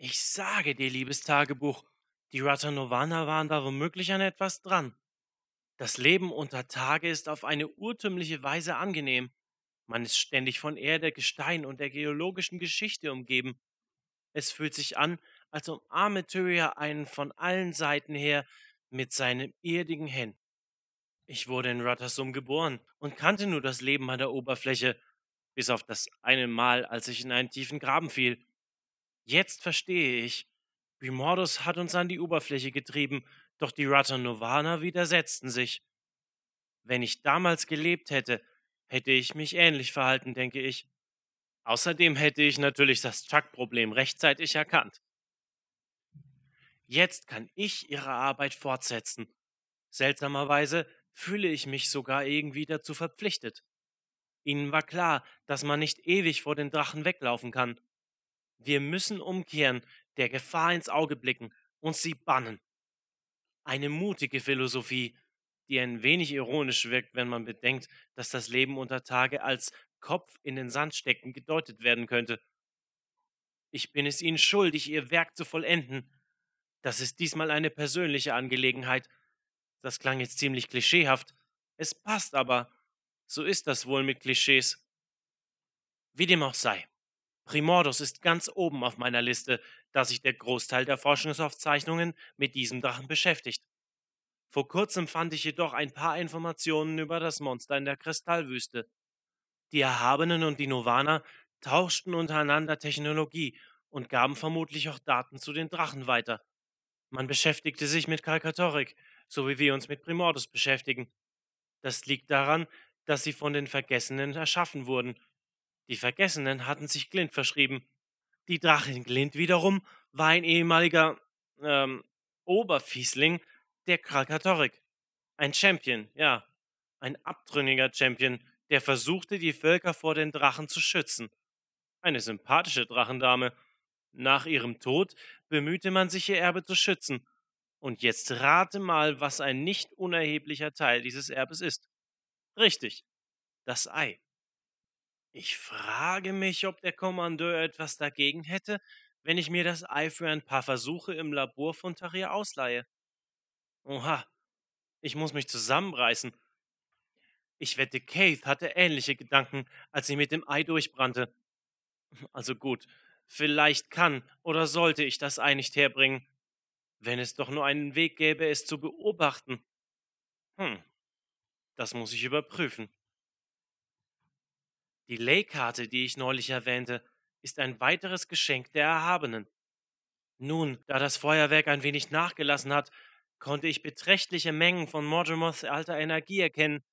Ich sage dir, liebes Tagebuch, die Ratanovaner waren da womöglich an etwas dran. Das Leben unter Tage ist auf eine urtümliche Weise angenehm. Man ist ständig von Erde, Gestein und der geologischen Geschichte umgeben. Es fühlt sich an, als umarme Tyria einen von allen Seiten her mit seinen erdigen Händen. Ich wurde in Rattersum geboren und kannte nur das Leben an der Oberfläche, bis auf das eine Mal, als ich in einen tiefen Graben fiel. Jetzt verstehe ich. Grimordus hat uns an die Oberfläche getrieben, doch die Ratanovaner widersetzten sich. Wenn ich damals gelebt hätte, hätte ich mich ähnlich verhalten, denke ich. Außerdem hätte ich natürlich das Chuck-Problem rechtzeitig erkannt. Jetzt kann ich ihre Arbeit fortsetzen. Seltsamerweise fühle ich mich sogar irgendwie dazu verpflichtet. Ihnen war klar, dass man nicht ewig vor den Drachen weglaufen kann. Wir müssen umkehren, der Gefahr ins Auge blicken und sie bannen. Eine mutige Philosophie, die ein wenig ironisch wirkt, wenn man bedenkt, dass das Leben unter Tage als Kopf in den Sand stecken gedeutet werden könnte. Ich bin es Ihnen schuldig, Ihr Werk zu vollenden. Das ist diesmal eine persönliche Angelegenheit. Das klang jetzt ziemlich klischeehaft. Es passt aber. So ist das wohl mit Klischees. Wie dem auch sei. Primordus ist ganz oben auf meiner Liste, da sich der Großteil der Forschungsaufzeichnungen mit diesem Drachen beschäftigt. Vor kurzem fand ich jedoch ein paar Informationen über das Monster in der Kristallwüste. Die Erhabenen und die Novaner tauschten untereinander Technologie und gaben vermutlich auch Daten zu den Drachen weiter. Man beschäftigte sich mit Kalkatorik, so wie wir uns mit Primordus beschäftigen. Das liegt daran, dass sie von den Vergessenen erschaffen wurden. Die Vergessenen hatten sich Glint verschrieben. Die Drachin Glint wiederum war ein ehemaliger ähm, Oberfiesling der Krakatorik. Ein Champion, ja. Ein abtrünniger Champion, der versuchte, die Völker vor den Drachen zu schützen. Eine sympathische Drachendame. Nach ihrem Tod bemühte man sich, ihr Erbe zu schützen. Und jetzt rate mal, was ein nicht unerheblicher Teil dieses Erbes ist. Richtig, das Ei. Ich frage mich, ob der Kommandeur etwas dagegen hätte, wenn ich mir das Ei für ein paar Versuche im Labor von Tarir ausleihe. Oha, ich muss mich zusammenreißen. Ich wette, Keith hatte ähnliche Gedanken, als sie mit dem Ei durchbrannte. Also gut, vielleicht kann oder sollte ich das Ei nicht herbringen, wenn es doch nur einen Weg gäbe, es zu beobachten. Hm, das muss ich überprüfen. Die Leykarte, die ich neulich erwähnte, ist ein weiteres Geschenk der Erhabenen. Nun, da das Feuerwerk ein wenig nachgelassen hat, konnte ich beträchtliche Mengen von Mortimer's alter Energie erkennen,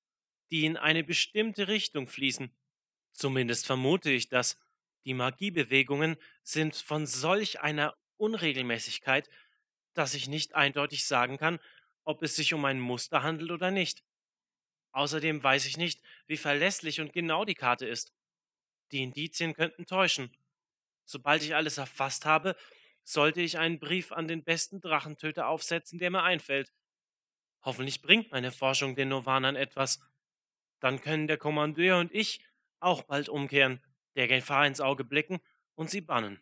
die in eine bestimmte Richtung fließen. Zumindest vermute ich das. Die Magiebewegungen sind von solch einer Unregelmäßigkeit, dass ich nicht eindeutig sagen kann, ob es sich um ein Muster handelt oder nicht. Außerdem weiß ich nicht, wie verlässlich und genau die Karte ist. Die Indizien könnten täuschen. Sobald ich alles erfasst habe, sollte ich einen Brief an den besten Drachentöter aufsetzen, der mir einfällt. Hoffentlich bringt meine Forschung den Novanern etwas. Dann können der Kommandeur und ich auch bald umkehren, der Gefahr ins Auge blicken und sie bannen.